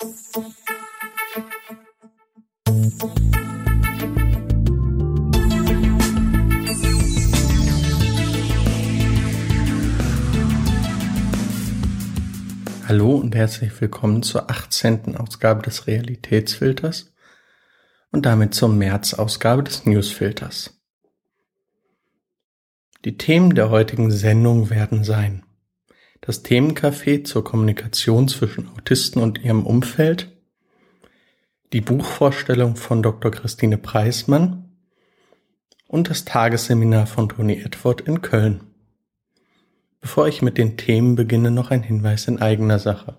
Hallo und herzlich willkommen zur 18. Ausgabe des Realitätsfilters und damit zur März-Ausgabe des Newsfilters. Die Themen der heutigen Sendung werden sein das Themencafé zur Kommunikation zwischen Autisten und ihrem Umfeld, die Buchvorstellung von Dr. Christine Preismann und das Tagesseminar von Toni Edward in Köln. Bevor ich mit den Themen beginne, noch ein Hinweis in eigener Sache.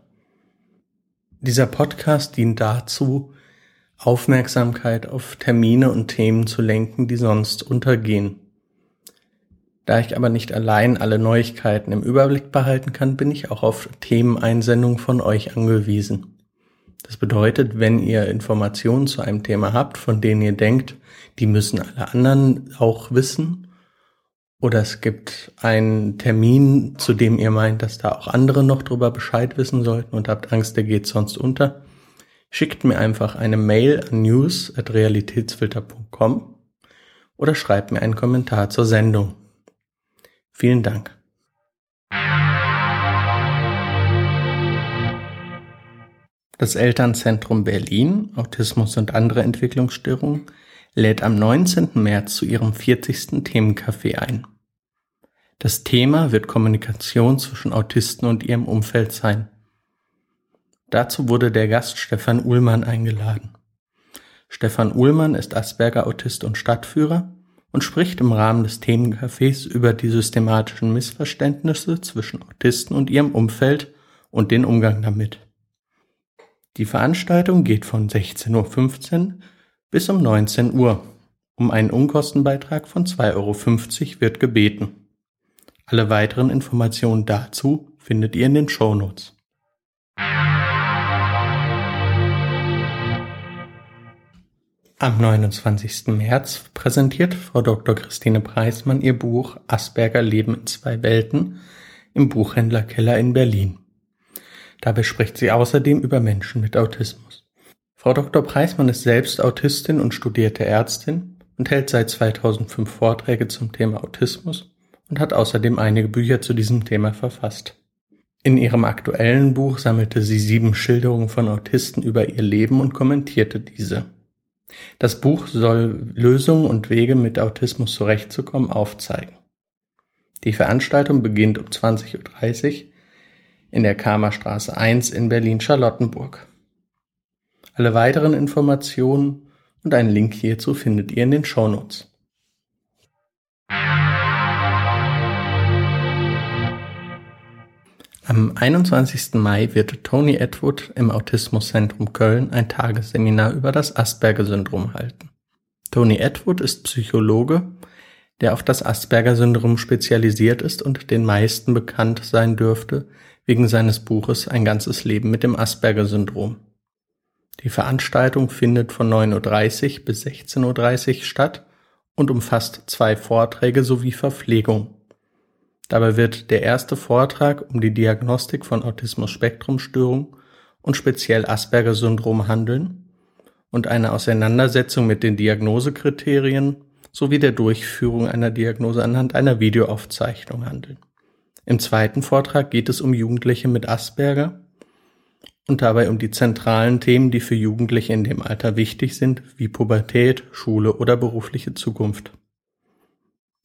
Dieser Podcast dient dazu, Aufmerksamkeit auf Termine und Themen zu lenken, die sonst untergehen. Da ich aber nicht allein alle Neuigkeiten im Überblick behalten kann, bin ich auch auf Themeneinsendungen von euch angewiesen. Das bedeutet, wenn ihr Informationen zu einem Thema habt, von denen ihr denkt, die müssen alle anderen auch wissen, oder es gibt einen Termin, zu dem ihr meint, dass da auch andere noch drüber Bescheid wissen sollten und habt Angst, der geht sonst unter. Schickt mir einfach eine Mail an news.realitätsfilter.com oder schreibt mir einen Kommentar zur Sendung. Vielen Dank. Das Elternzentrum Berlin, Autismus und andere Entwicklungsstörungen lädt am 19. März zu ihrem 40. Themencafé ein. Das Thema wird Kommunikation zwischen Autisten und ihrem Umfeld sein. Dazu wurde der Gast Stefan Uhlmann eingeladen. Stefan Uhlmann ist Asperger-Autist und Stadtführer und spricht im Rahmen des Themencafés über die systematischen Missverständnisse zwischen Autisten und ihrem Umfeld und den Umgang damit. Die Veranstaltung geht von 16.15 Uhr bis um 19 Uhr. Um einen Unkostenbeitrag von 2,50 Euro wird gebeten. Alle weiteren Informationen dazu findet ihr in den Shownotes. Am 29. März präsentiert Frau Dr. Christine Preismann ihr Buch Asperger Leben in zwei Welten im Buchhändler Keller in Berlin. Dabei spricht sie außerdem über Menschen mit Autismus. Frau Dr. Preismann ist selbst Autistin und studierte Ärztin und hält seit 2005 Vorträge zum Thema Autismus und hat außerdem einige Bücher zu diesem Thema verfasst. In ihrem aktuellen Buch sammelte sie sieben Schilderungen von Autisten über ihr Leben und kommentierte diese. Das Buch soll Lösungen und Wege mit Autismus zurechtzukommen aufzeigen. Die Veranstaltung beginnt um 20.30 Uhr in der Kamerstraße 1 in Berlin-Charlottenburg. Alle weiteren Informationen und einen Link hierzu findet ihr in den Shownotes. Am 21. Mai wird Tony Edward im Autismuszentrum Köln ein Tagesseminar über das Asperger-Syndrom halten. Tony Edward ist Psychologe, der auf das Asperger-Syndrom spezialisiert ist und den meisten bekannt sein dürfte wegen seines Buches Ein ganzes Leben mit dem Asperger-Syndrom. Die Veranstaltung findet von 9.30 Uhr bis 16.30 Uhr statt und umfasst zwei Vorträge sowie Verpflegung. Dabei wird der erste Vortrag um die Diagnostik von Autismus-Spektrum-Störung und speziell Asperger-Syndrom handeln und eine Auseinandersetzung mit den Diagnosekriterien sowie der Durchführung einer Diagnose anhand einer Videoaufzeichnung handeln. Im zweiten Vortrag geht es um Jugendliche mit Asperger und dabei um die zentralen Themen, die für Jugendliche in dem Alter wichtig sind, wie Pubertät, Schule oder berufliche Zukunft.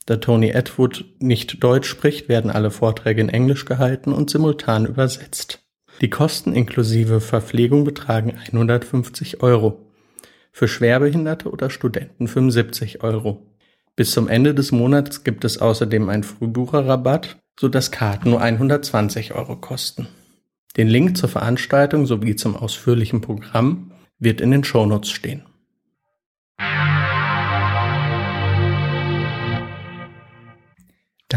Da Tony Atwood nicht Deutsch spricht, werden alle Vorträge in Englisch gehalten und simultan übersetzt. Die Kosten inklusive Verpflegung betragen 150 Euro. Für Schwerbehinderte oder Studenten 75 Euro. Bis zum Ende des Monats gibt es außerdem einen Frühbucherrabatt, sodass Karten nur 120 Euro kosten. Den Link zur Veranstaltung sowie zum ausführlichen Programm wird in den Shownotes stehen.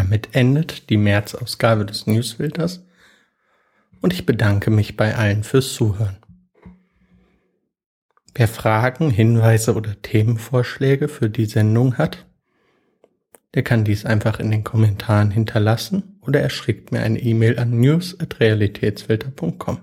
Damit endet die März-Ausgabe des Newsfilters und ich bedanke mich bei allen fürs Zuhören. Wer Fragen, Hinweise oder Themenvorschläge für die Sendung hat, der kann dies einfach in den Kommentaren hinterlassen oder er schickt mir eine E-Mail an news.realitätsfilter.com.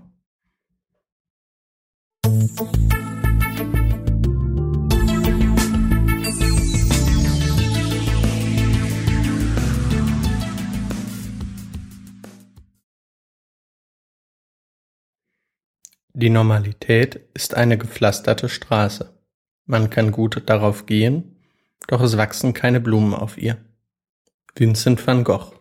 Die Normalität ist eine gepflasterte Straße. Man kann gut darauf gehen, doch es wachsen keine Blumen auf ihr. Vincent van Gogh